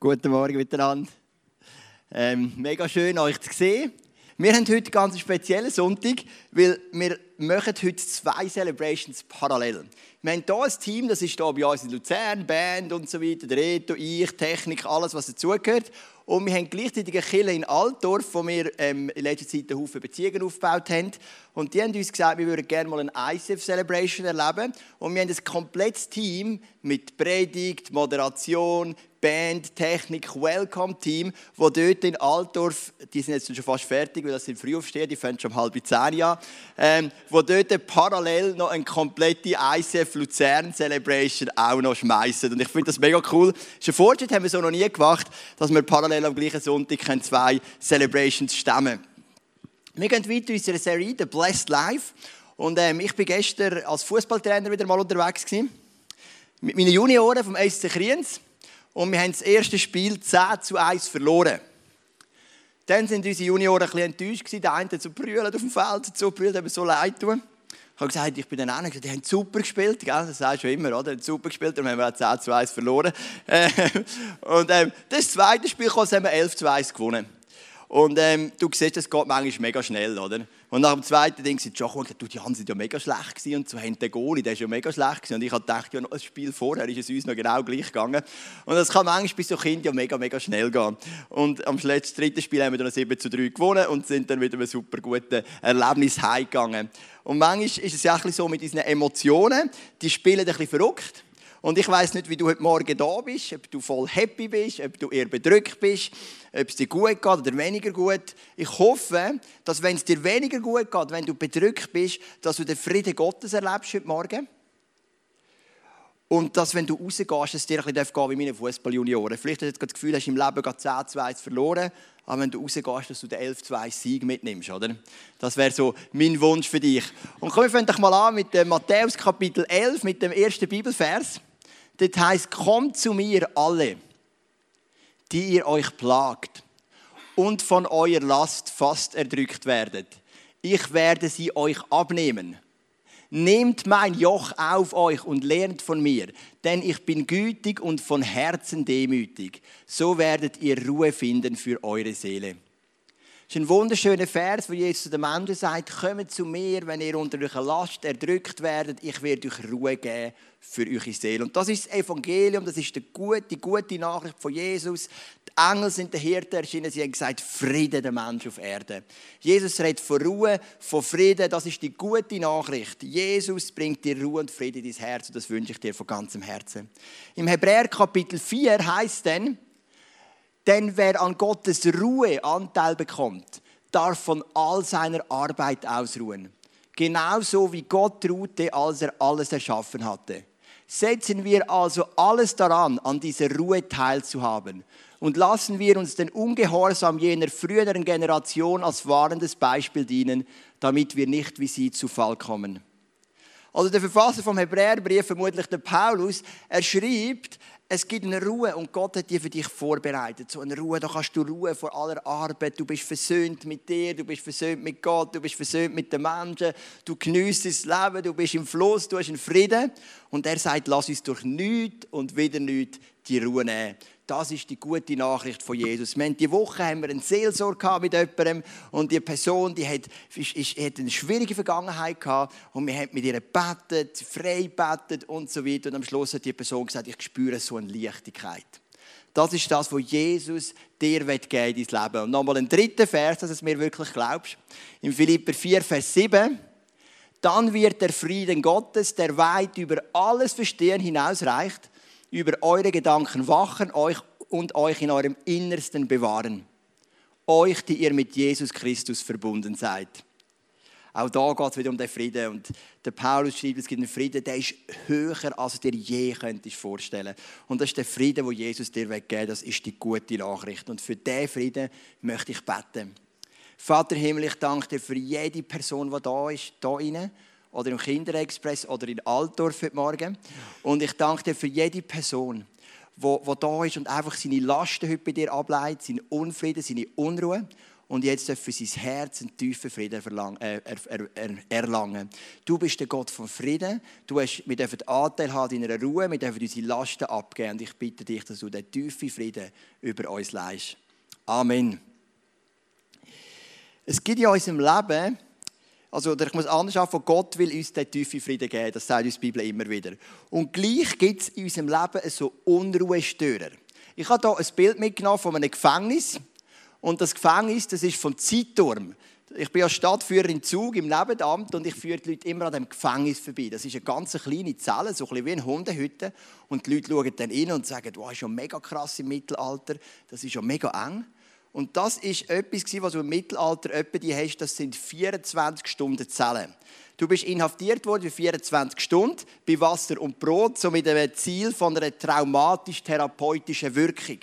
Guten Morgen miteinander. Ähm, mega schön, euch zu sehen. Wir haben heute einen ganz speziellen Sonntag, weil wir machen heute zwei Celebrations parallel. Wir haben hier ein Team, das ist hier bei uns in Luzern, Band und so weiter, der Reto, ich, Technik, alles, was dazugehört. Und wir haben gleichzeitig eine Kille in Altdorf, wo wir ähm, in letzter Zeit einen Haufen Beziehungen aufgebaut haben. Und die haben uns gesagt, wir würden gerne mal eine ICF-Celebration erleben. Und wir haben ein komplettes Team mit Predigt, Moderation, Band, Technik, Welcome-Team, wo dort in Altdorf, die sind jetzt schon fast fertig, weil das sind Frühaufsteher, die fangen schon um halb zehn an, ähm, wo dort parallel noch eine komplette ICF Luzern Celebration auch noch schmeißen. Und ich finde das mega cool. Das ist ein Fortschritt, haben wir so noch nie gemacht, dass wir parallel am gleichen Sonntag zwei Celebrations stemmen Wir gehen weiter in unserer Serie, The Blessed Life. Und ähm, ich bin gestern als Fußballtrainer wieder mal unterwegs gewesen, mit meinen Junioren vom SC Kriens und wir haben das erste Spiel 10 zu 1 verloren. Dann sind unsere Junioren ein bisschen enttäuscht. Der eine hat so brüllt auf dem Feld, so brüllt, mir so leid tun. Ich habe gesagt, ich bin dann auch die haben super gespielt, gell? das sagst du immer, oder? Die haben super gespielt, dann haben wir auch 10 zu 1 verloren. und ähm, das zweite Spiel haben wir 11 zu 1 gewonnen. Und ähm, du siehst, das geht manchmal mega schnell, oder? Und nach dem zweiten Ding sind schon gesagt, die haben sind ja mega schlecht gewesen und so haben den Goalie, der ist ja mega schlecht gewesen. Und ich habe gedacht, ja, ein Spiel vorher ist es uns noch genau gleich gegangen. Und das kann manchmal bei so Kindern ja mega, mega schnell gehen. Und am letzten dritten Spiel haben wir dann 7 zu 3 gewonnen und sind dann mit einem super guten Erlebnis heimgegangen. Und manchmal ist es ja auch so mit diesen Emotionen, die spielen ein bisschen verrückt. Und ich weiß nicht, wie du heute Morgen da bist, ob du voll happy bist, ob du eher bedrückt bist, ob es dir gut geht oder weniger gut. Ich hoffe, dass wenn es dir weniger gut geht, wenn du bedrückt bist, dass du den Frieden Gottes erlebst heute Morgen. Und dass, wenn du rausgehst, es dir ein bisschen gehen wie meine Fußballjunioren. Vielleicht hast du das Gefühl, hast du im Leben gerade 10 zu 1 verloren, aber wenn du rausgehst, dass du den 11 zu 1 Sieg mitnimmst, oder? Das wäre so mein Wunsch für dich. Und komm, wir fangen doch mal an mit dem Matthäus Kapitel 11, mit dem ersten Bibelvers. Das heißt, kommt zu mir alle, die ihr euch plagt und von eurer Last fast erdrückt werdet. Ich werde sie euch abnehmen. Nehmt mein Joch auf euch und lernt von mir, denn ich bin gütig und von Herzen demütig. So werdet ihr Ruhe finden für eure Seele. Das ist ein wunderschöner Vers, wo Jesus zu den Menschen sagt, kommt zu mir, wenn ihr unter eurer Last erdrückt werdet, ich werde euch Ruhe geben für eure Seele. Und das ist das Evangelium, das ist die gute, die gute Nachricht von Jesus. Die Engel sind der Hirte erschienen, sie haben gesagt, Friede der Mensch auf Erde. Jesus redet von Ruhe, von Frieden, das ist die gute Nachricht. Jesus bringt dir Ruhe und Friede in dein Herz und das wünsche ich dir von ganzem Herzen. Im Hebräer Kapitel 4 heißt denn, denn wer an Gottes Ruhe Anteil bekommt, darf von all seiner Arbeit ausruhen. Genauso wie Gott ruhte, als er alles erschaffen hatte. Setzen wir also alles daran, an dieser Ruhe teilzuhaben. Und lassen wir uns den Ungehorsam jener früheren Generation als wahrendes Beispiel dienen, damit wir nicht wie sie zu Fall kommen. Also der Verfasser vom Hebräerbrief, vermutlich der Paulus, er schreibt, es gibt eine Ruhe und Gott hat die für dich vorbereitet. So eine Ruhe, da kannst du Ruhe vor aller Arbeit. Du bist versöhnt mit dir, du bist versöhnt mit Gott, du bist versöhnt mit den Menschen. Du genießt das Leben, du bist im Fluss, du hast einen Frieden. Und er sagt, lass uns durch nichts und wieder nichts die Ruhe nehmen. Das ist die gute Nachricht von Jesus. Wir haben diese Woche haben wir eine Seelsorge mit jemandem und die Person, die hat, ist, ist, hat eine schwierige Vergangenheit gehabt und wir haben mit ihr gebetet, frei gebetet und so weiter. Und am Schluss hat die Person gesagt, ich spüre so eine Leichtigkeit. Das ist das, was Jesus dir geben in dein Leben. Und nochmal ein dritter Vers, dass du es mir wirklich glaubst. In Philipper 4, Vers 7. Dann wird der Frieden Gottes, der weit über alles Verstehen hinausreicht, über eure Gedanken wachen euch und euch in eurem Innersten bewahren. Euch, die ihr mit Jesus Christus verbunden seid. Auch da geht es wieder um den Frieden. Und der Paulus schreibt, es gibt einen Frieden, der ist höher, als du dir je könntest vorstellen Und das ist der Frieden, wo Jesus dir weggeben Das ist die gute Nachricht. Und für diesen Frieden möchte ich beten. Vater Himmel, ich danke dir für jede Person, die da ist, da rein oder im Kinderexpress oder in Altdorf heute Morgen. Und ich danke dir für jede Person, die, die da ist und einfach seine Lasten heute bei dir ableitet, seinen Unfrieden, seine Unruhe. und jetzt für sein Herz einen tiefen Frieden äh, erlangen. Du bist der Gott von Frieden. Du hast, wir dürfen Anteil haben in einer Ruhe, wir dürfen unsere Lasten abgeben. Und ich bitte dich, dass du den tiefen Frieden über uns leist. Amen. Es gibt in unserem Leben, also ich muss anders sagen, Gott will uns den tiefen Frieden geben. Das sagt uns die Bibel immer wieder. Und gleich gibt es in unserem Leben so Unruhestörer. Ich habe hier ein Bild mitgenommen von einem Gefängnis. Und das Gefängnis, das ist vom Zeitturm. Ich bin ja Stadtführer im Zug im Nebenamt und ich führe die Leute immer an dem Gefängnis vorbei. Das ist eine ganz kleine Zelle, so ein bisschen wie eine Hundehütte. Und die Leute schauen dann rein und sagen, wow, das ist ja mega krass im Mittelalter, das ist ja mega eng. Und das ist etwas, was du im Mittelalter etwa die hast, das sind 24 Stunden Zellen. Du bist inhaftiert worden für 24 Stunden bei Wasser und Brot, so mit dem Ziel von einer traumatisch-therapeutischen Wirkung.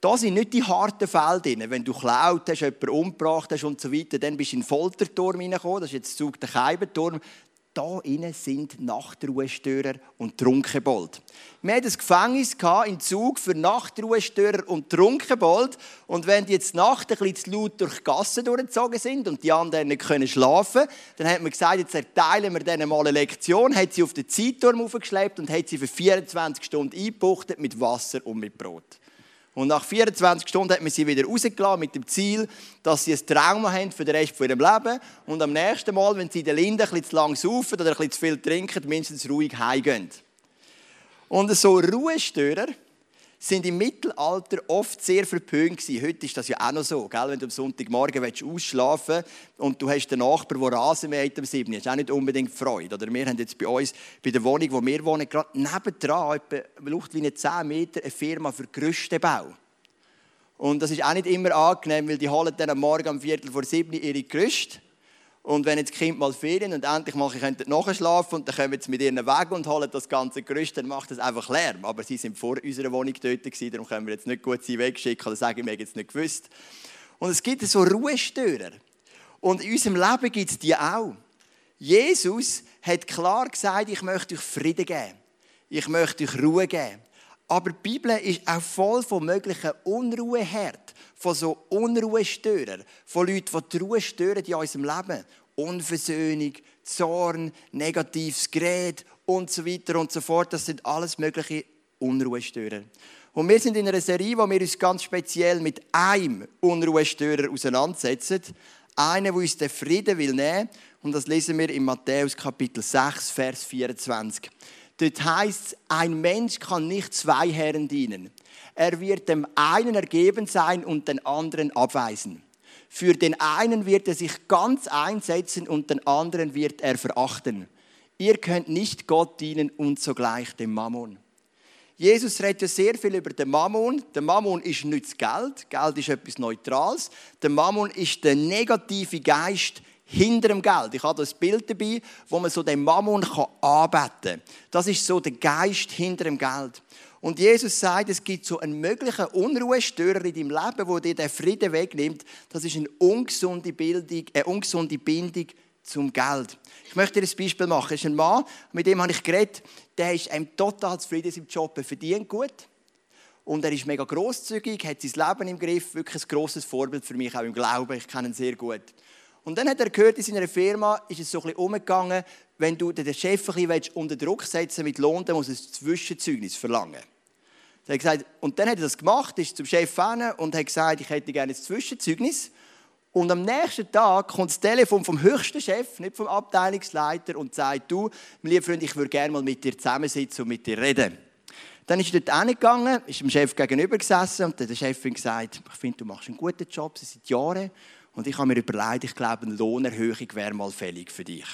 Da sind nicht die harten Fälle drin. Wenn du klaut hast, jemanden umgebracht hast und so weiter, dann bist du in den Folterturm hineingekommen. Das ist jetzt Zug der Keibenturm. Da innen sind Nachtruhestörer und Trunkenbold. Wir hatten ein Gefängnis im Zug für Nachtruhestörer und Trunkenbold. Und wenn die jetzt Nacht ein bisschen zu laut durch die Gassen durchgezogen sind und die anderen nicht können schlafen dann hat man gesagt, jetzt erteilen wir denen mal eine Lektion, hat sie auf den Zeitturm aufgeschleppt und hat sie für 24 Stunden eingebuchtet mit Wasser und mit Brot. Und nach 24 Stunden hat man sie wieder rausgelassen mit dem Ziel, dass sie ein Trauma haben für den Rest von ihrem Leben. Und am nächsten Mal, wenn sie in der Linde ein bisschen zu lang saufen oder ein bisschen zu viel trinken, mindestens ruhig heimgehen. Und so Ruhestörer, sind im Mittelalter oft sehr verpönt gewesen. Heute ist das ja auch noch so, gell? wenn du am Sonntagmorgen ausschlafen willst und du hast den Nachbar, der Rasen mäht am 7. Das ist auch nicht unbedingt Freude. Oder wir haben jetzt bei uns, bei der Wohnung, wo wir wohnen, gerade nebendran, etwa Luftlinie 10 Meter, eine Firma für Gerüstebau. Und das ist auch nicht immer angenehm, weil die holen dann am Morgen um Viertel vor sieben ihre Gerüste und wenn jetzt Kinder mal Ferien und endlich mal nachschlafen und dann kommen sie mit ihren Weg und holen das ganze Gerüst, dann macht das einfach Lärm. Aber sie sind vor unserer Wohnung dort gewesen, darum können wir jetzt nicht gut sie wegschicken oder sagen, wir haben jetzt nicht gewusst. Und es gibt so Ruhestörer. Und in unserem Leben gibt es die auch. Jesus hat klar gesagt, ich möchte euch Frieden geben. Ich möchte euch Ruhe geben. Aber die Bibel ist auch voll von möglichen Unruheherden von so Unruhestörern, von Leuten, die die Ruhe stören in unserem Leben. Unversöhnung, Zorn, negatives Gerät und so weiter und so fort. Das sind alles mögliche Unruhestörer. Und wir sind in einer Serie, wo wir uns ganz speziell mit einem Unruhestörer auseinandersetzen. Einer, der uns den Frieden will nehmen. Und das lesen wir in Matthäus Kapitel 6, Vers 24. Dort heißt es, ein Mensch kann nicht zwei Herren dienen. Er wird dem einen ergeben sein und den anderen abweisen. Für den einen wird er sich ganz einsetzen und den anderen wird er verachten. Ihr könnt nicht Gott dienen und zugleich dem Mammon. Jesus redet ja sehr viel über den Mammon. Der Mammon ist nicht das Geld. Geld ist etwas Neutrales. Der Mammon ist der negative Geist hinter dem Geld. Ich habe das Bild dabei, wo man so den Mammon anbeten kann. Das ist so der Geist hinter dem Geld. Und Jesus sagt, es gibt so einen möglichen Unruhestörer in deinem Leben, wo dir den Frieden wegnimmt. Das ist eine ungesunde, Bildung, eine ungesunde Bindung zum Geld. Ich möchte dir ein Beispiel machen. Es ist ein Mann, mit dem habe ich geredet, der ist einem total zufrieden im Job, er verdient gut. Und er ist mega großzügig, hat sein Leben im Griff, wirklich ein grosses Vorbild für mich, auch im Glauben. Ich kenne ihn sehr gut. Und dann hat er gehört, in seiner Firma ist es so ein umgegangen, wenn du den Chef ein bisschen unter Druck setzen mit Lohn, dann muss er ein Zwischenzeugnis verlangen. Er hat gesagt, und dann hat er das gemacht, ist zum Chef hin und hat gesagt, ich hätte gerne ein Zwischenzeugnis. Und am nächsten Tag kommt das Telefon vom höchsten Chef, nicht vom Abteilungsleiter, und sagt, du, mein lieber Freund, ich würde gerne mal mit dir zusammensitzen und mit dir reden. Dann ist er dort hingegangen, ist dem Chef gegenüber gesessen und der Chef hat gesagt, ich finde, du machst einen guten Job seit Jahren und ich habe mir überlegt, ich glaube, eine Lohnerhöhung wäre mal fällig für dich.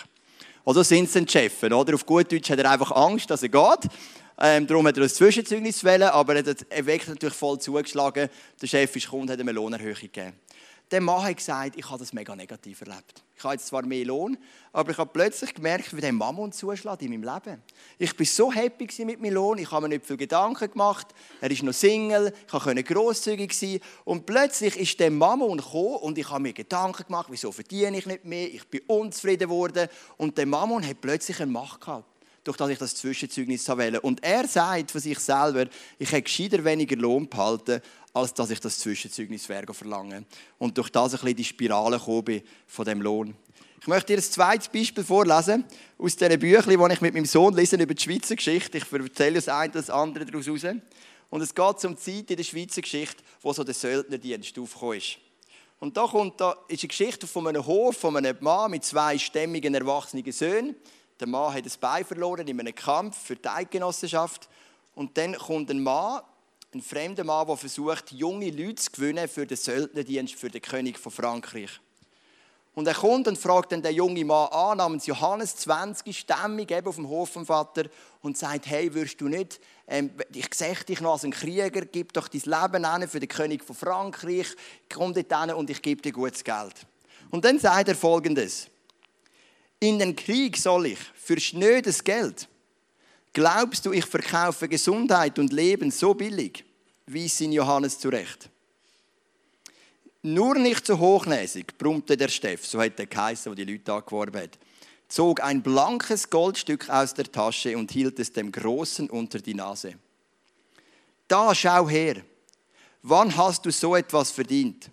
Also sind es Chefs, oder? Auf gut Deutsch hat er einfach Angst, dass er geht. Ähm, darum hat er ein Zwischenzeugnis wählen, aber er hat wirklich natürlich voll zugeschlagen. Der Chef ist gekommen und hat ihm eine Lohnerhöhung gegeben. Der Mann hat gesagt, ich habe das mega negativ erlebt. Ich habe jetzt zwar mehr Lohn, aber ich habe plötzlich gemerkt, wie der Mammon zuschlägt in meinem Leben. Ich war so happy mit meinem Lohn, ich habe mir nicht viel Gedanken gemacht. Er ist noch Single, ich konnte grosszügig sein. Und plötzlich ist der Mammon gekommen und ich habe mir Gedanken gemacht, wieso verdiene ich nicht mehr, ich bin unzufrieden geworden. Und der Mammon hat plötzlich eine Macht gehabt durch das ich das Zwischenzeugnis wähle. Und er sagt von sich selber, ich hätte gescheiter weniger Lohn behalten, als dass ich das Zwischenzeugnis verlange. Und durch das ein bisschen die Spirale bin von dem Lohn. Ich möchte dir ein zweites Beispiel vorlesen aus diesen Büchern, die ich mit meinem Sohn lese über die Schweizer Geschichte. Ich erzähle das eine oder das andere daraus raus. Und es geht um die Zeit in der Schweizer Geschichte, wo so der Söldnerdienst aufgekommen ist. Und da, kommt, da ist eine Geschichte von einem Hof, von einem Mann mit zwei stämmigen, erwachsenen Söhnen. Der Mann hat das Bein verloren in einem Kampf für die Eidgenossenschaft. Und dann kommt ein Mann, ein fremder Mann, der versucht, junge Leute zu gewinnen für den Söldnerdienst für den König von Frankreich. Und er kommt und fragt dann den jungen Mann an, namens Johannes, 20, stämmig, eben auf dem Hof vom Vater, und sagt, hey, würdest du nicht, ähm, ich sehe dich noch als ein Krieger, gib doch dein Leben an für den König von Frankreich, komm dort hin und ich gebe dir gutes Geld. Und dann sagt er folgendes, in den Krieg soll ich für schnödes Geld, glaubst du, ich verkaufe Gesundheit und Leben so billig, wies ihn Johannes zurecht. Nur nicht so hochnäsig, brummte der Steff, so hat der Kaiser, wo die Leute angeworben hat, zog ein blankes Goldstück aus der Tasche und hielt es dem Großen unter die Nase. Da, schau her, wann hast du so etwas verdient?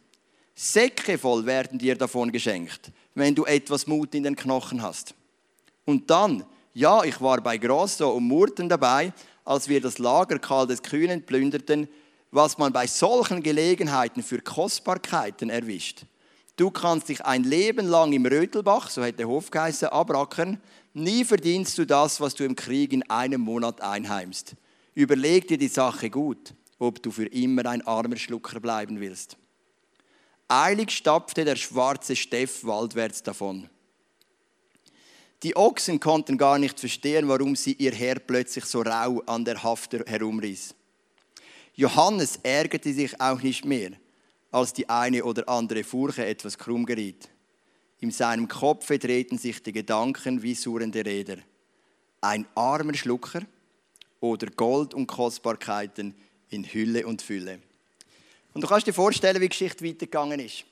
Säcke voll werden dir davon geschenkt, wenn du etwas Mut in den Knochen hast. Und dann, ja, ich war bei Grosso und Murten dabei, als wir das Lager Karl des Kühnen plünderten, was man bei solchen Gelegenheiten für Kostbarkeiten erwischt. Du kannst dich ein Leben lang im Rötelbach, so hätte Hof geheißen, abrackern. Nie verdienst du das, was du im Krieg in einem Monat einheimst. Überleg dir die Sache gut, ob du für immer ein armer Schlucker bleiben willst. Eilig stapfte der schwarze Steff waldwärts davon. Die Ochsen konnten gar nicht verstehen, warum sie ihr Herr plötzlich so rau an der Haft herumriss. Johannes ärgerte sich auch nicht mehr, als die eine oder andere Furche etwas krumm geriet. In seinem Kopfe drehten sich die Gedanken wie surrende Räder. Ein armer Schlucker oder Gold und Kostbarkeiten in Hülle und Fülle. Und du kannst dir vorstellen, wie die Geschichte weitergegangen ist.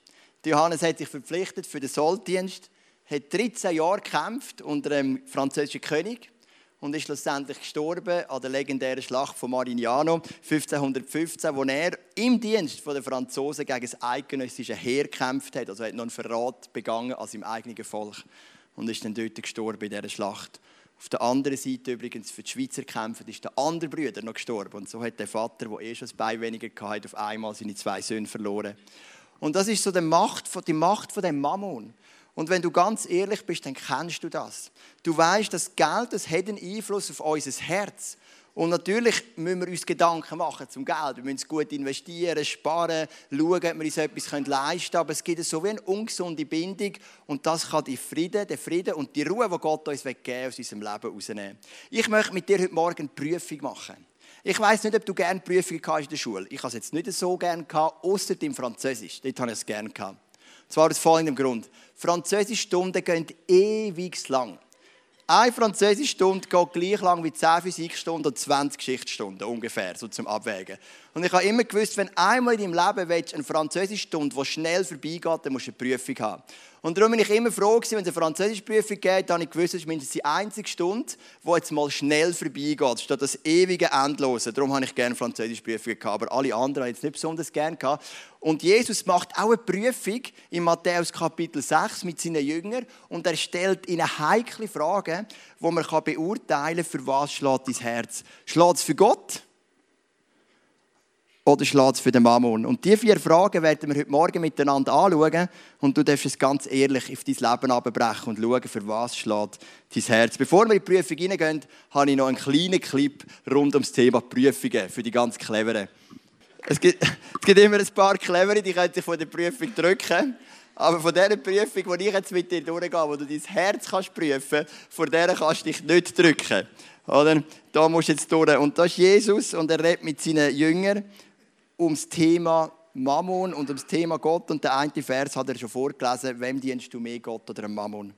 Johannes hat sich verpflichtet für den Solddienst, hat 13 Jahre gekämpft unter einem französischen König und ist schlussendlich gestorben an der legendären Schlacht von Marignano 1515, wo er im Dienst der Franzosen gegen das eidgenössische Heer gekämpft hat. Also er hat noch einen Verrat begangen an seinem eigenen Volk und ist dann dort gestorben in dieser Schlacht. Auf der anderen Seite übrigens für die Schweizer kämpfen ist der andere Bruder noch gestorben und so hat der Vater, der eh schon ein Bein weniger hatte, auf einmal seine zwei Söhne verloren. Und das ist so die Macht, die Macht von dem Mammon. Und wenn du ganz ehrlich bist, dann kennst du das. Du weißt, dass Geld das hat einen Einfluss auf unser Herz. Und natürlich müssen wir uns Gedanken machen zum Geld. Wir müssen es gut investieren, sparen, schauen, ob wir uns etwas leisten können. Aber es gibt so wie eine ungesunde Bindung. Und das kann die Frieden, den Frieden und die Ruhe, die Gott uns geben aus unserem Leben rausnehmen. Ich möchte mit dir heute Morgen eine Prüfung machen. Ich weiß nicht, ob du gerne Prüfungen in der Schule Ich habe es jetzt nicht so gerne gehabt, außer im Französisch. Dort habe ich es gerne gehabt. Zwar aus folgendem Grund. Französischstunden gehen ewig lang. Eine Französischstunde geht gleich lang wie 10 Physikstunden und 20 Geschichtsstunden ungefähr, so zum Abwägen. Und ich habe immer gewusst, wenn einmal in deinem Leben willst, eine Französischstunde, die schnell vorbeigeht, dann musst du eine Prüfung haben. Und darum bin ich immer froh gewesen, wenn es eine Französischprüfung geht, dann habe ich gewusst, das ist mindestens die einzige Stunde, die jetzt mal schnell vorbeigeht, statt das ewige Endlose. Darum habe ich gerne Französischprüfungen gehabt, aber alle anderen habe jetzt nicht besonders gerne gehabt. Und Jesus macht auch eine Prüfung in Matthäus Kapitel 6 mit seinen Jüngern und er stellt ihnen heikle Fragen, wo man beurteilen kann, für was schlägt dein Herz. Schlägt es für Gott? Oder schlägt es für den Mammon? Und diese vier Fragen werden wir heute Morgen miteinander anschauen und du darfst es ganz ehrlich auf dein Leben abbrechen und schauen, für was schlägt dein Herz. Bevor wir in die Prüfung hineingehen, habe ich noch einen kleinen Clip rund ums Thema Prüfungen für die ganz Cleveren. Es gibt, es gibt immer ein paar Clevere, die können sich von der Prüfung drücken. Aber von dieser Prüfung, die ich jetzt mit dir durchgehe, wo du dein Herz kannst prüfen vor der kannst du dich nicht drücken. Oder? Da musst du jetzt durch. Und das ist Jesus und er redet mit seinen Jüngern ums Thema Mammon und ums Thema Gott. Und der eine Vers hat er schon vorgelesen, wem dienst du mehr, Gott oder Mammon?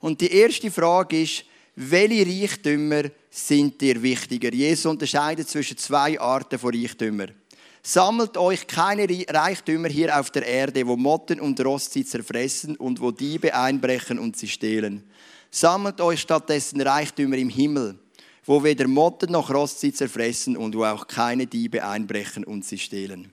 Und die erste Frage ist, welche Reichtümer sind dir wichtiger? Jesus unterscheidet zwischen zwei Arten von Reichtümern. Sammelt euch keine Reichtümer hier auf der Erde, wo Motten und Rost sie zerfressen und wo Diebe einbrechen und sie stehlen. Sammelt euch stattdessen Reichtümer im Himmel wo weder Motten noch Rost sie zerfressen und wo auch keine Diebe einbrechen und sie stehlen.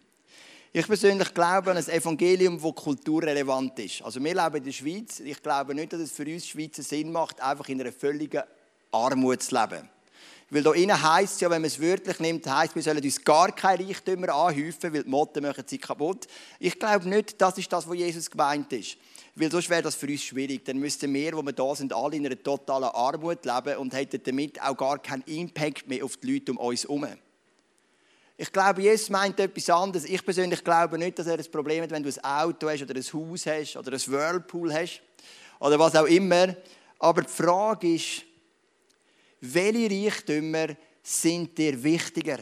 Ich persönlich glaube an ein Evangelium, das kulturrelevant ist. Also wir leben in der Schweiz. Ich glaube nicht, dass es für uns Schweizer Sinn macht, einfach in einer völligen Armut zu leben. Weil da innen heisst es ja, wenn man es wörtlich nimmt, heisst wir sollen uns gar keine Reichtümer anhäufen, weil die Motten machen sie kaputt. Ich glaube nicht, das ist das, was Jesus gemeint ist. Weil sonst wäre das für uns schwierig. Dann müssten wir, wo wir da sind, alle in einer totalen Armut leben und hätten damit auch gar keinen Impact mehr auf die Leute um uns herum. Ich glaube, Jesus meint etwas anderes. Ich persönlich glaube nicht, dass er ein Problem hat, wenn du ein Auto hast oder ein Haus hast oder ein Whirlpool hast oder was auch immer. Aber die Frage ist, welche Reichtümer sind dir wichtiger?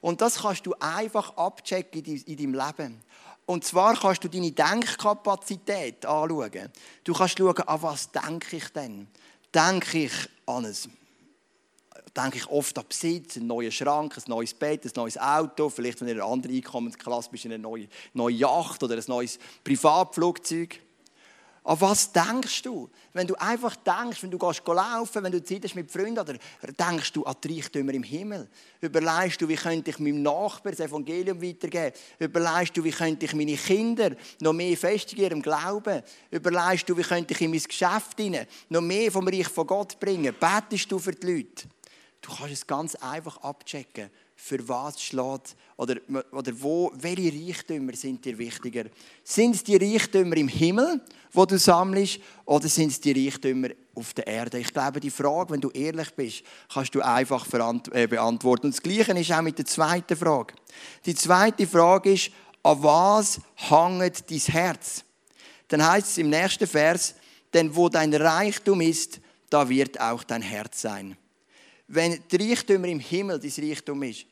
Und das kannst du einfach abchecken in deinem Leben. Und zwar kannst du deine Denkkapazität anschauen. Du kannst schauen, an was denke ich denn? Denke ich an ein denke ich oft an Besitz, einen neuen Schrank, ein neues Bett, ein neues Auto, vielleicht wenn du in einer anderen Einkommensklasse bist, eine neue, neue Yacht oder ein neues Privatflugzeug. An was denkst du? Wenn du einfach denkst, wenn du gehst laufen, wenn du Zeit hast mit Freunden, oder denkst du an die Reichtümer im Himmel? Überlegst du, wie könnte ich meinem Nachbarn das Evangelium weitergeben? Überlegst du, wie könnte ich meine Kinder noch mehr festigen ihrem Glauben? Überlegst du, wie könnte ich in mein Geschäft hinein noch mehr vom Reich von Gott bringen? Betest du für die Leute? Du kannst es ganz einfach abchecken für was schlägt oder, oder wo, welche Reichtümer sind dir wichtiger? Sind es die Reichtümer im Himmel, wo du sammelst, oder sind es die Reichtümer auf der Erde? Ich glaube, die Frage, wenn du ehrlich bist, kannst du einfach äh, beantworten. Und das Gleiche ist auch mit der zweiten Frage. Die zweite Frage ist, an was hängt dein Herz? Dann heißt es im nächsten Vers, denn wo dein Reichtum ist, da wird auch dein Herz sein. Wenn die Reichtümer im Himmel dein Reichtum ist,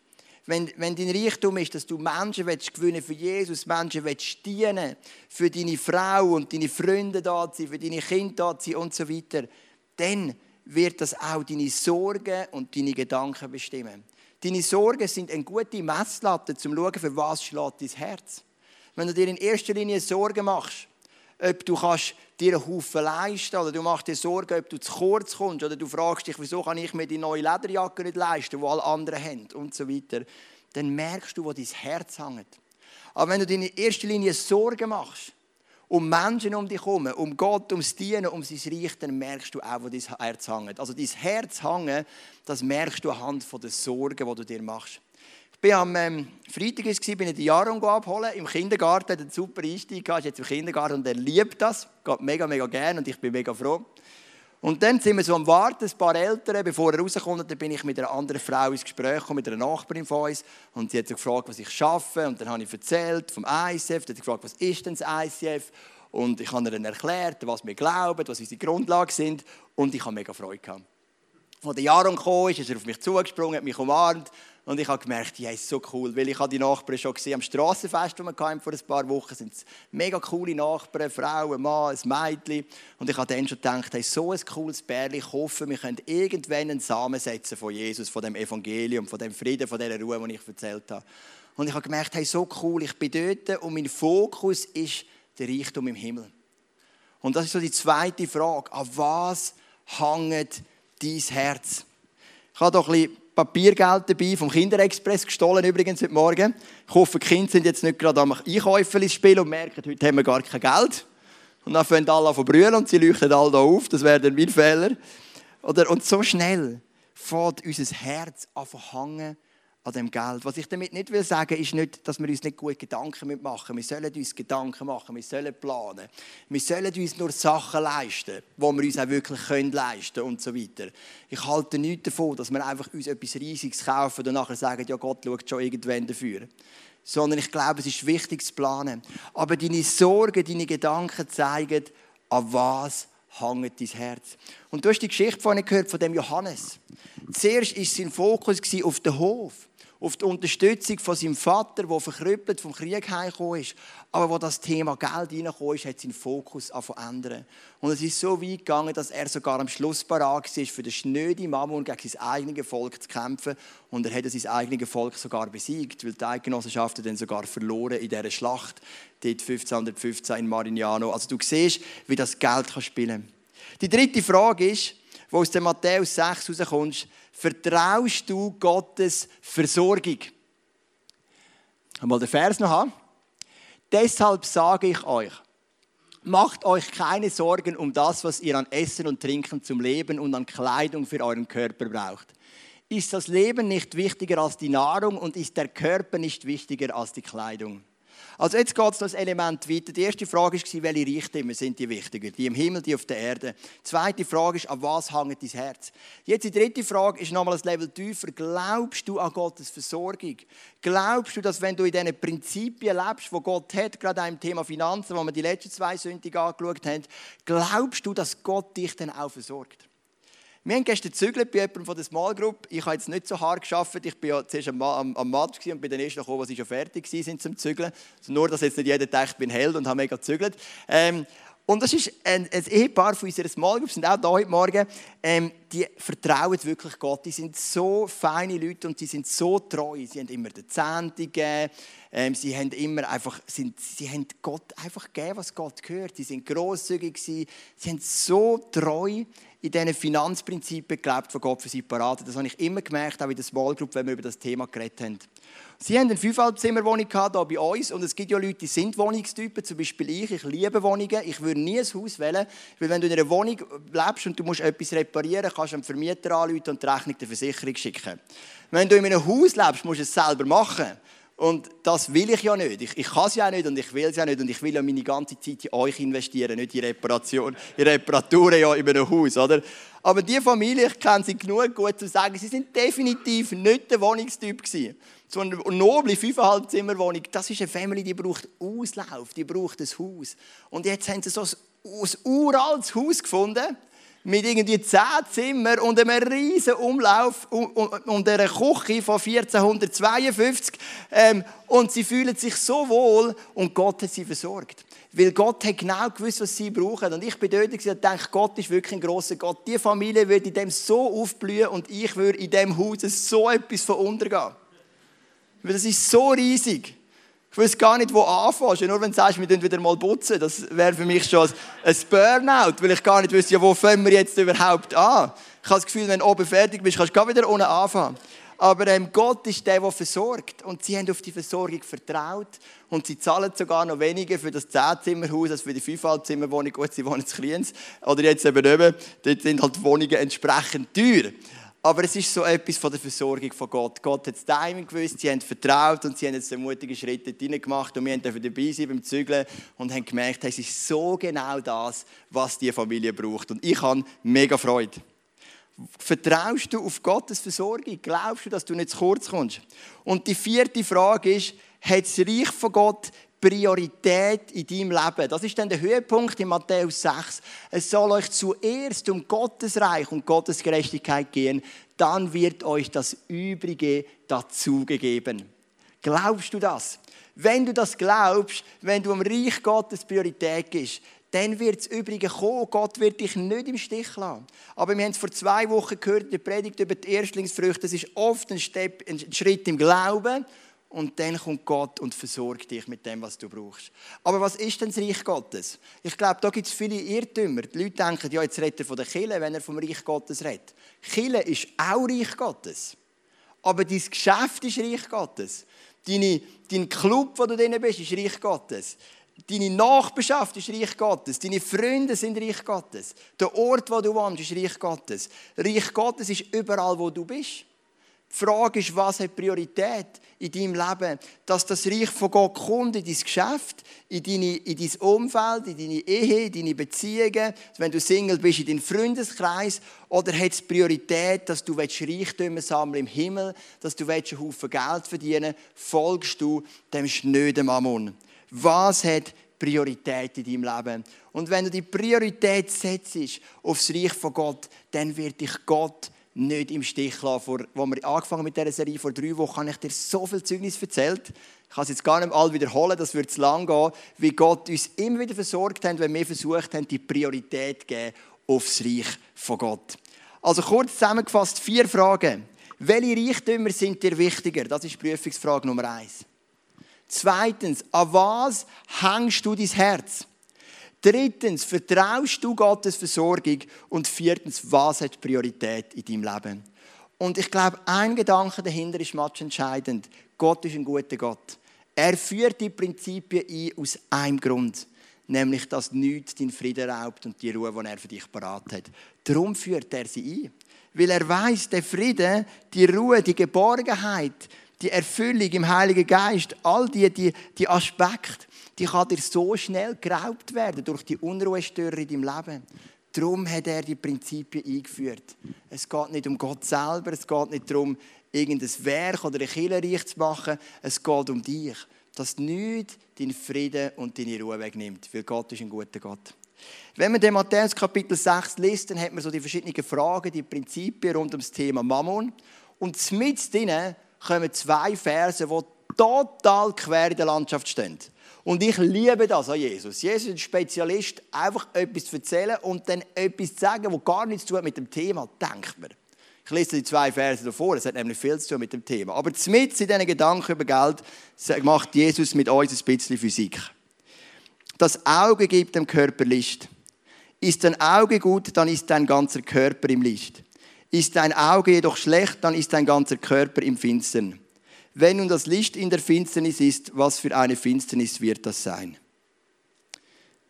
wenn, wenn dein Reichtum ist, dass du Menschen willst gewinnen für Jesus, Menschen willst dienen, für deine Frau und deine Freunde da sein, für deine Kinder da sein und so weiter, dann wird das auch deine Sorgen und deine Gedanken bestimmen. Deine Sorgen sind eine gute Messlatte, um zu schauen, für was schlägt dein Herz. Wenn du dir in erster Linie Sorgen machst, ob du kannst dir einen Haufen leisten oder du machst dir Sorgen, ob du zu kurz kommst oder du fragst dich, wieso kann ich mir die neue Lederjacke nicht leisten, die alle anderen haben und so weiter, dann merkst du, wo dein Herz hängt. Aber wenn du dir in erster Linie Sorgen machst, um Menschen um dich herum, um Gott, ums Dienen, um sein Reich, dann merkst du auch, wo dein Herz hängt. Also dein Herz hängen, das merkst du anhand der Sorgen, die du dir machst bin am ähm, Freitag ist, bin ich die Jahrung abholen im Kindergarten. einen super Einstieg ist jetzt im Kindergarten und er liebt das. Geht mega, mega gern und ich bin mega froh. Und dann sind wir so am Warten, ein paar Eltern, bevor er rauskommt. Dann bin ich mit einer anderen Frau ins Gespräch gekommen, mit einer Nachbarin von uns. Und sie hat so gefragt, was ich schaffe. Und dann habe ich erzählt vom ICF. Dann hat gefragt, was ist denn das ICF? Und ich habe ihr dann erklärt, was wir glauben, was unsere Grundlagen sind. Und ich habe mega Freude gehabt. Als der Jahrung kam, ist er auf mich zugesprungen, hat mich umarmt und ich habe gemerkt, ja, ist so cool, weil ich habe die Nachbarn schon gesehen am Strassenfest, das wir vor ein paar Wochen, sind mega coole Nachbarn, Frauen, Mann, ein Mädchen. Und ich habe dann schon gedacht, hey, so ein cooles Bärli, ich hoffe, wir können irgendwann einen Samen setzen von Jesus, von dem Evangelium, von dem Frieden, von dieser Ruhe, die ich erzählt habe. Und ich habe gemerkt, hey, so cool, ich bin dort und mein Fokus ist der Reichtum im Himmel. Und das ist so die zweite Frage, an was hängt dein Herz? Ich habe doch ein bisschen Papiergeld dabei, vom Kinderexpress gestohlen übrigens heute Morgen. Ich hoffe, die Kinder sind jetzt nicht gerade am Einkäufen spielen und merken, heute haben wir gar kein Geld. Und dann fangen alle an zu brüllen und sie leuchten alle da auf. Das wäre dann mein Fehler. Oder, und so schnell fährt unser Herz an zu hängen an dem Geld. Was ich damit nicht will sagen, ist nicht, dass wir uns nicht gut Gedanken machen. Wir sollen uns Gedanken machen, wir sollen planen. Wir sollen uns nur Sachen leisten, die wir uns auch wirklich können leisten und so weiter. Ich halte nichts davon, dass wir einfach uns etwas Riesiges kaufen und nachher sagen, ja Gott schaut schon irgendwann dafür. Sondern ich glaube, es ist wichtig zu planen. Aber deine Sorgen, deine Gedanken zeigen, an was hängt dein Herz. Und du hast die Geschichte vorhin gehört von dem Johannes. Zuerst war sein Fokus auf den Hof auf die Unterstützung von seinem Vater, der verkrüppelt vom Krieg heimgekommen ist. Aber wo das Thema Geld reingekommen ist, hat sein Fokus verändert. Und es ist so weit gegangen, dass er sogar am Schluss parat war, für den schnöden Mammon gegen sein eigenes Volk zu kämpfen. Und er hat sein eigenes Volk sogar besiegt, weil die Eidgenossenschaften dann sogar verloren in dieser Schlacht, dort 1515 in Marignano. Also du siehst, wie das Geld spielen kann. Die dritte Frage ist, wo aus dem Matthäus 6 rauskommst, vertraust du Gottes Versorgung? Mal den Vers noch haben. Deshalb sage ich euch, macht euch keine Sorgen um das, was ihr an Essen und Trinken zum Leben und an Kleidung für euren Körper braucht. Ist das Leben nicht wichtiger als die Nahrung und ist der Körper nicht wichtiger als die Kleidung? Also jetzt geht es noch ein Element weiter. Die erste Frage war, welche Reichtümer sind die wichtiger? Die im Himmel, die auf der Erde. Die zweite Frage ist, an was hängt dein Herz? Jetzt die dritte Frage ist nochmal ein Level tiefer. Glaubst du an Gottes Versorgung? Glaubst du, dass wenn du in diesen Prinzipien lebst, wo Gott hat, gerade auch im Thema Finanzen, wo wir die letzten zwei Sündige angeschaut haben, glaubst du, dass Gott dich dann auch versorgt? Wir haben gestern gezügelt bei jemandem von der Small Group. Ich habe jetzt nicht so hart geschafft. Ich bin ja zuerst am, am, am Match und bin dann erst gekommen, als sie schon fertig waren zum Zügeln. Also nur, dass jetzt nicht jeder denkt, ich bin Held und habe mega gezügelt. Ähm, und das ist ein, ein Ehepaar von unserer Small Group, sind auch da heute Morgen. Ähm, die vertrauen wirklich Gott. Die sind so feine Leute und sie sind so treu. Sie haben immer den Zehnte gegeben. Ähm, sie haben immer einfach, sind, sie haben Gott einfach gegeben, was Gott gehört. Sie sind grosszügig Sie sind so treu in diesen Finanzprinzipien gelebt, die Gott für sie parat hat. Das habe ich immer gemerkt, auch in der Small Group, wenn wir über das Thema geredet haben. Sie haben eine Fünfhalbzimmerwohnung hier bei uns und es gibt ja Leute, die sind Wohnungstypen, zum Beispiel ich. Ich liebe Wohnungen. Ich würde nie ein Haus wählen, weil wenn du in einer Wohnung lebst und du musst etwas reparieren, kannst du einen Vermieter anrufen und die Rechnung der Versicherung schicken. Wenn du in einem Haus lebst, musst du es selber machen. Und das will ich ja nicht. Ich, ich kann es ja nicht und ich will es ja nicht. Und ich will ja meine ganze Zeit in euch investieren, nicht in Reparation, in Reparaturen ja in einem Haus, oder? Aber die Familie, ich kenne sie genug gut, zu sagen, sie sind definitiv nicht der Wohnungstyp gewesen. So eine noble fünfeinhalb Zimmerwohnung, das ist eine Familie, die braucht Auslauf, die braucht ein Haus. Und jetzt haben sie so ein, ein uraltes Haus gefunden mit irgendwie zehn Zimmern und einem riesen Umlauf und einer Küche von 1452. Ähm, und sie fühlen sich so wohl und Gott hat sie versorgt. Weil Gott hat genau gewusst, was sie brauchen. Und ich bin dort und denke, Gott ist wirklich ein großer Gott. Die Familie würde in dem so aufblühen und ich würde in dem Haus so etwas von untergehen. Weil das ist so riesig. Ich weiß gar nicht, wo anfangen. Nur wenn du sagst, wir wieder mal putzen, das wäre für mich schon ein Burnout, weil ich gar nicht wüsste, wo fangen wir jetzt überhaupt an. Ich habe das Gefühl, wenn du oben fertig bist, kannst du wieder unten anfangen. Aber ähm, Gott ist der, der versorgt. Und sie haben auf die Versorgung vertraut. Und sie zahlen sogar noch weniger für das Zehnzimmerhaus als für die Fünfhalbzimmerwohnung. Gut, sie wohnen in Kliens. Oder jetzt eben oben. Dort sind halt Wohnungen entsprechend teuer. Aber es ist so etwas von der Versorgung von Gott. Gott hat das Timing gewusst, sie haben vertraut und sie haben jetzt einen mutigen Schritt dorthin gemacht und wir dürfen dabei sein beim Zügeln und haben gemerkt, es ist so genau das, was die Familie braucht. Und ich habe mega Freude. Vertraust du auf Gottes Versorgung? Glaubst du, dass du nicht zu kurz kommst? Und die vierte Frage ist, hat das Reich von Gott Priorität in deinem Leben. Das ist dann der Höhepunkt in Matthäus 6. Es soll euch zuerst um Gottes Reich und Gottes Gerechtigkeit gehen, dann wird euch das Übrige dazugegeben. Glaubst du das? Wenn du das glaubst, wenn du am Reich Gottes Priorität gibst, dann wird das Übrige kommen. Gott wird dich nicht im Stich lassen. Aber wir haben es vor zwei Wochen gehört, die Predigt über die Erstlingsfrüchte. Das ist oft ein, Step, ein Schritt im Glauben und dann kommt Gott und versorgt dich mit dem, was du brauchst. Aber was ist denn das Reich Gottes? Ich glaube, da gibt es viele Irrtümer. Die Leute denken, ja, jetzt redet er von der Kille, wenn er vom Reich Gottes redet. Kille ist auch Reich Gottes. Aber dein Geschäft ist Reich Gottes. Deine, dein Club, wo du drin bist, ist Reich Gottes. Deine Nachbarschaft ist Reich Gottes. Deine Freunde sind Reich Gottes. Der Ort, wo du wohnst, ist Reich Gottes. Reich Gottes ist überall, wo du bist. Die Frage ist, was hat Priorität in deinem Leben? Dass das Reich von Gott kommt in dein Geschäft, in, deine, in dein Umfeld, in deine Ehe, in deine Beziehungen, wenn du Single bist, in deinen Freundeskreis? Oder hat es Priorität, dass du Reichtümer sammeln im Himmel, dass du einen Haufen Geld verdienen Folgst du dem schnöden Mammon? Was hat Priorität in deinem Leben? Und wenn du die Priorität setzt aufs Reich von Gott, dann wird dich Gott nicht im Stich lassen. Wo wir angefangen mit dieser Serie, vor drei Wochen, habe ich dir so viel Zeugnis erzählt. Ich kann es jetzt gar nicht all wiederholen, das wird zu lang gehen, wie Gott uns immer wieder versorgt hat, wenn wir versucht haben, die Priorität zu geben aufs Reich von Gott. Also kurz zusammengefasst, vier Fragen. Welche Reichtümer sind dir wichtiger? Das ist Prüfungsfrage Nummer eins. Zweitens, an was hängst du dein Herz? Drittens, vertraust du Gottes Versorgung? Und viertens, was hat Priorität in deinem Leben? Und ich glaube, ein Gedanke dahinter ist match entscheidend. Gott ist ein guter Gott. Er führt die Prinzipien ein aus einem Grund nämlich dass nichts deinen Frieden raubt und die Ruhe, die er für dich parat hat. Darum führt er sie ein. Weil er weiß, der Frieden, die Ruhe, die Geborgenheit, die Erfüllung im Heiligen Geist, all die, die, die Aspekte, die kann dir so schnell geraubt werden durch die Unruhestörer in deinem Leben. Darum hat er die Prinzipien eingeführt. Es geht nicht um Gott selber, es geht nicht darum, irgendein Werk oder eine Kirche zu machen, es geht um dich dass nichts deinen Frieden und deine Ruhe wegnimmt, weil Gott ist ein guter Gott. Wenn man den Matthäus Kapitel 6 liest, dann hat man so die verschiedenen Fragen, die Prinzipien rund um das Thema Mammon. Und mit drinnen kommen zwei Verse, die total quer in der Landschaft stehen. Und ich liebe das an Jesus. Jesus ist ein Spezialist, einfach etwas zu erzählen und dann etwas zu sagen, das gar nichts zu tun mit dem Thema, denkt man. Ich lese die zwei Verse davor, es hat nämlich viel zu tun mit dem Thema. Aber mit in diesen Gedanken über Geld macht Jesus mit uns ein bisschen Physik. Das Auge gibt dem Körper Licht. Ist dein Auge gut, dann ist dein ganzer Körper im Licht. Ist dein Auge jedoch schlecht, dann ist dein ganzer Körper im Finstern. Wenn nun das Licht in der Finsternis ist, was für eine Finsternis wird das sein?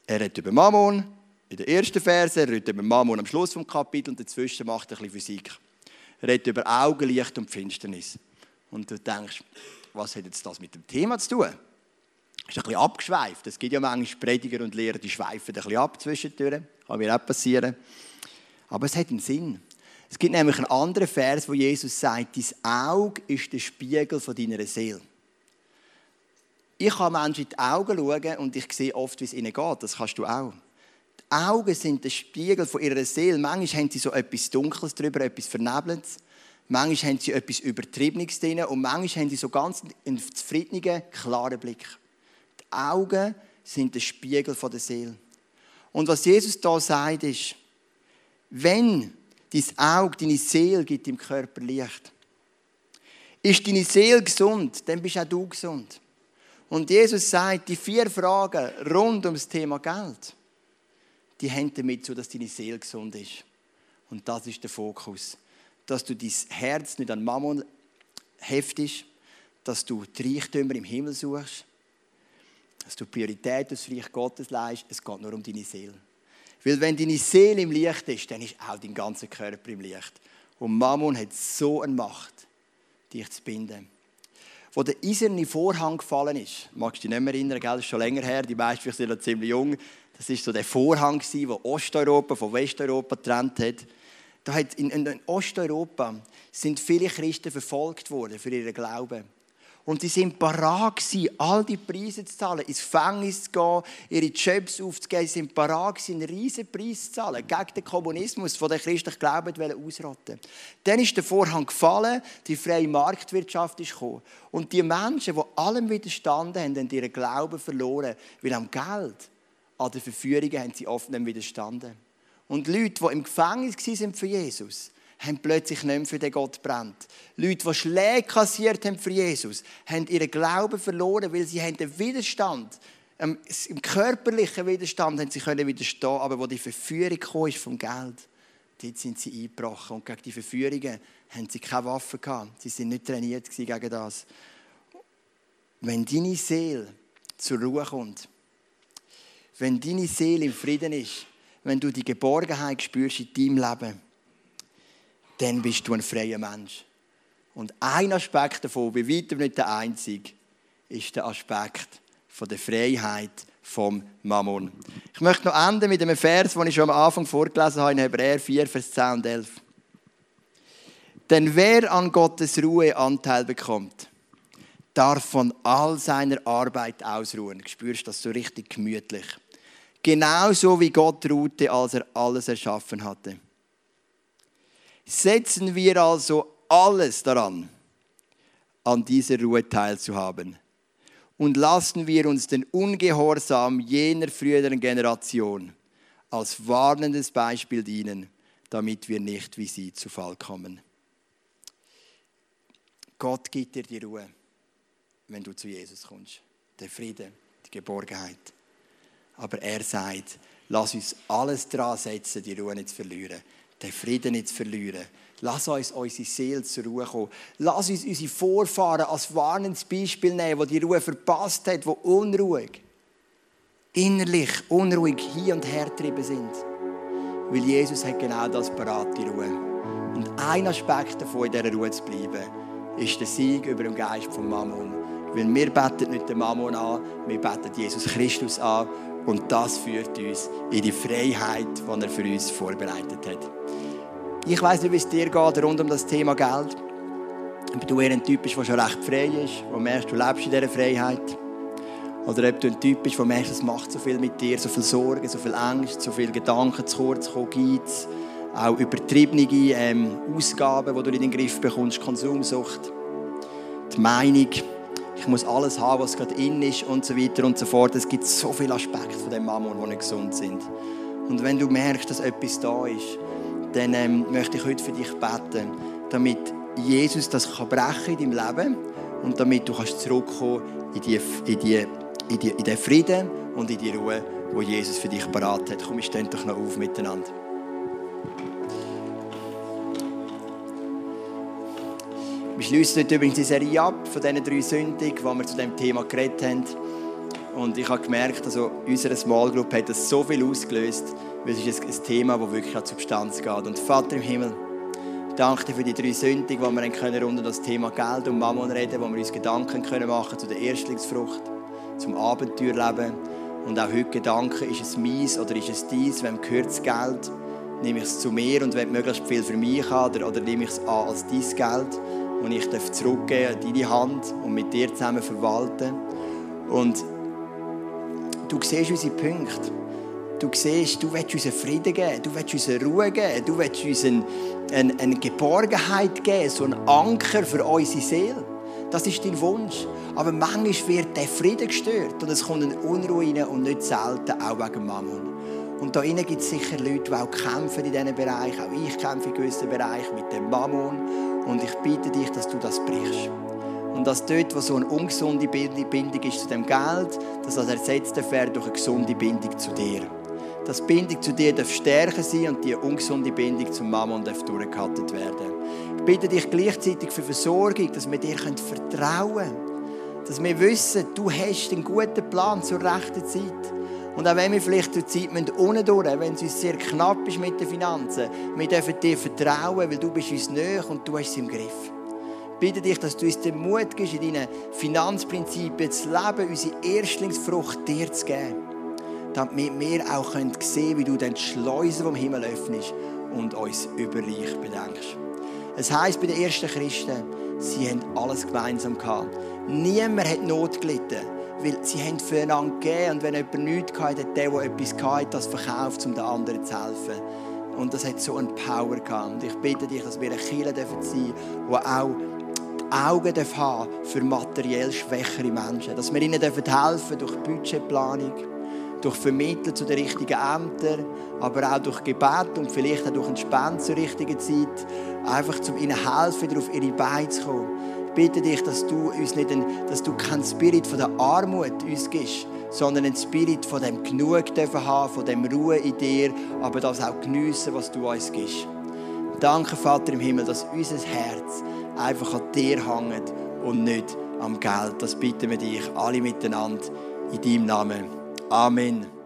Er redet über Mammon in der ersten Verse, er redet über Mammon am Schluss vom Kapitel und dazwischen macht er ein bisschen Physik redet über Augenlicht und Finsternis. Und du denkst, was hat jetzt das mit dem Thema zu tun? Ist ein bisschen abgeschweift. Es gibt ja manchmal Prediger und Lehrer, die schweifen ein bisschen ab zwischendurch. Kann mir auch passieren. Aber es hat einen Sinn. Es gibt nämlich einen anderen Vers, wo Jesus sagt, dein Auge ist der Spiegel von deiner Seele. Ich kann Menschen in die Augen schauen und ich sehe oft, wie es ihnen geht. Das kannst du auch. Augen sind der Spiegel von ihrer Seele. Manchmal haben sie so etwas Dunkles drüber, etwas Vernebeltes. Manchmal haben sie etwas Übertriebenes drin und manchmal haben sie so ganz einen zufriedenen, klaren Blick. Die Augen sind der Spiegel der Seele. Und was Jesus da sagt, ist, wenn dein Auge, deine Seele gibt im Körper Licht, ist deine Seele gesund, dann bist auch du gesund. Und Jesus sagt, die vier Fragen rund ums Thema Geld, die haben damit zu, dass deine Seele gesund ist. Und das ist der Fokus. Dass du dein Herz nicht an Mammon heftest, dass du die Reichtümer im Himmel suchst, dass du Priorität des Reich Gottes leist. Es geht nur um deine Seele. Weil wenn deine Seele im Licht ist, dann ist auch dein ganzer Körper im Licht. Und Mammon hat so eine Macht, dich zu binden. Wo der eiserne Vorhang gefallen ist, magst du dich nicht mehr erinnern, gell? das ist schon länger her, die meisten sind noch ziemlich jung, das ist so der Vorhang, der Osteuropa von Westeuropa getrennt hat. Da hat in, in Osteuropa sind viele Christen verfolgt worden für ihren Glauben. Und sie sind parat all die Preise zu zahlen, ins Gefängnis zu gehen, ihre Jobs aufzugeben. Sie sind parat einen riesen Preis zu zahlen, gegen den Kommunismus, den der christlichen Glauben ausrotten Dann ist der Vorhang gefallen, die freie Marktwirtschaft ist gekommen. Und die Menschen, die allem widerstanden haben, haben ihren Glauben verloren, weil am Geld an den Verführungen haben sie oft nicht widerstanden. Und Leute, die im Gefängnis waren für Jesus, haben plötzlich nicht mehr für den Gott brennt. Leute, die Schläge kassiert haben für Jesus, haben ihren Glauben verloren, weil sie den Widerstand, ähm, im körperlichen Widerstand, haben sie können widerstehen, aber wo die Verführung ist vom Geld, dort sind sie eingebrochen und gegen die Verführungen haben sie keine Waffen gehabt. Sie sind nicht trainiert gegen das. Wenn deine Seele zur Ruhe kommt, wenn deine Seele im Frieden ist, wenn du die Geborgenheit spürst in deinem Leben, dann bist du ein freier Mensch. Und ein Aspekt davon, bei weitem nicht der einzige, ist der Aspekt der Freiheit vom Mammon. Ich möchte noch enden mit einem Vers, den ich schon am Anfang vorgelesen habe, in Hebräer 4, Vers 10 und 11. Denn wer an Gottes Ruhe Anteil bekommt, darf von all seiner Arbeit ausruhen. Du spürst das so richtig gemütlich. Genauso wie Gott ruhte, als er alles erschaffen hatte. Setzen wir also alles daran, an dieser Ruhe teilzuhaben. Und lassen wir uns den Ungehorsam jener früheren Generation als warnendes Beispiel dienen, damit wir nicht wie sie zu Fall kommen. Gott gibt dir die Ruhe, wenn du zu Jesus kommst. Der Friede, die Geborgenheit. Aber er sagt, lass uns alles dran setzen, die Ruhe nicht zu verlieren, den Frieden nicht zu verlieren. Lass uns unsere Seele zur Ruhe kommen. Lass uns unsere Vorfahren als warnendes Beispiel nehmen, die die Ruhe verpasst hat, die unruhig, innerlich unruhig hin und her getrieben sind. Weil Jesus hat genau das parat, die Ruhe. Und ein Aspekt davon, in dieser Ruhe zu bleiben, ist der Sieg über den Geist von Mammon. Weil wir beten nicht den Mammon an, wir beten Jesus Christus an. Und das führt uns in die Freiheit, die er für uns vorbereitet hat. Ich weiß nicht, wie es dir geht rund um das Thema Geld. Ob du eher ein Typ bist, der schon recht frei ist, wo merkst, du lebst in dieser Freiheit. Oder ob du ein Typ bist, der merkst, es macht so viel mit dir, so viel Sorgen, so viel Angst, so viel Gedanken zu kurz kommen gibt auch übertriebene ähm, Ausgaben, die du in den Griff bekommst, Konsumsucht, die Meinung, ich muss alles haben, was gerade in ist und so weiter und so fort. Es gibt so viele Aspekte von dem Mammon, die nicht gesund sind. Und wenn du merkst, dass etwas da ist, dann ähm, möchte ich heute für dich beten, damit Jesus das kann brechen in deinem Leben und damit du kannst zurückkommen in, die, in, die, in, die, in den Frieden und in die Ruhe, wo Jesus für dich parat hat. Komm, wir stehen doch noch auf miteinander. Wir schließen heute übrigens die Serie ab von diesen drei Sünden, wo wir zu dem Thema geredet haben. Und ich habe gemerkt, also unsere Small Group hat das so viel ausgelöst, weil es ist ein Thema, das wirklich an die Substanz geht. Und Vater im Himmel, ich danke dir für die drei Sünden, die wir können rund um das Thema Geld und Mammon reden, wo wir uns Gedanken können machen zu der Erstlingsfrucht, zum Abenteuerleben. Und auch heute Gedanken, ist es meins oder ist es dies, wem gehört das Geld? Nehme ich es zu mir und will möglichst viel für mich haben oder, oder nehme ich es an als dein Geld? Und ich darf zurückgeben in deine Hand und mit dir zusammen verwalten. Und du siehst unsere Punkte. Du siehst, du willst uns Frieden geben, du willst uns Ruhe geben, du willst uns eine, eine, eine Geborgenheit geben, so einen Anker für unsere Seele. Das ist dein Wunsch. Aber manchmal wird der Frieden gestört und es kommt eine Unruhe rein und nicht selten auch wegen Mammon. Und da gibt es sicher Leute, die auch kämpfen in diesen Bereichen. Auch ich kämpfe in gewissen Bereichen mit dem Mammon. Und ich bitte dich, dass du das brichst. Und dass dort, wo so eine ungesunde Bindung ist zu dem Geld, dass das ersetzt wird durch eine gesunde Bindung zu dir. Dass die Bindung zu dir darf stärker sein und die ungesunde Bindung zum Mammon darf durchgehattet werden. Ich bitte dich gleichzeitig für Versorgung, dass wir dir vertrauen können. Dass wir wissen, du hast einen guten Plan zur rechten Zeit. Und auch wenn wir vielleicht die Zeit unten durch, wenn es uns sehr knapp ist mit den Finanzen, wir dürfen dir vertrauen, weil du bist uns näher und du hast es im Griff. Ich bitte dich, dass du uns den Mut gibst, in deinen Finanzprinzipien zu leben, unsere Erstlingsfrucht dir zu geben. Damit wir auch sehen können, wie du den Schleusen vom Himmel öffnest und uns überreich bedenkst. Es heisst bei den ersten Christen, sie haben alles gemeinsam gehabt. Niemand hat Not gelitten weil sie haben füreinander gegeben und wenn jemand nichts hatte, hat der, der etwas hatte, das verkauft, um den anderen zu helfen. Und das hat so eine Power gehabt. Und ich bitte dich, dass wir eine Kirche sein dürfen, die auch Augen haben für materiell schwächere Menschen. Dass wir ihnen helfen dürfen durch Budgetplanung, durch Vermitteln zu den richtigen Ämtern, aber auch durch Gebet und vielleicht auch durch ein Spenden zur richtigen Zeit. Einfach, um ihnen helfen, wieder auf ihre Beine zu kommen bitte dich, dass du uns nicht, ein, dass du keinen Spirit von der Armut uns gibst, sondern einen Spirit von dem Genug dürfen haben, von dem Ruhe in dir, aber das auch geniessen, was du uns gibst. Danke, Vater im Himmel, dass unser Herz einfach an dir hängt und nicht am Geld. Das bitten wir dich alle miteinander in deinem Namen. Amen.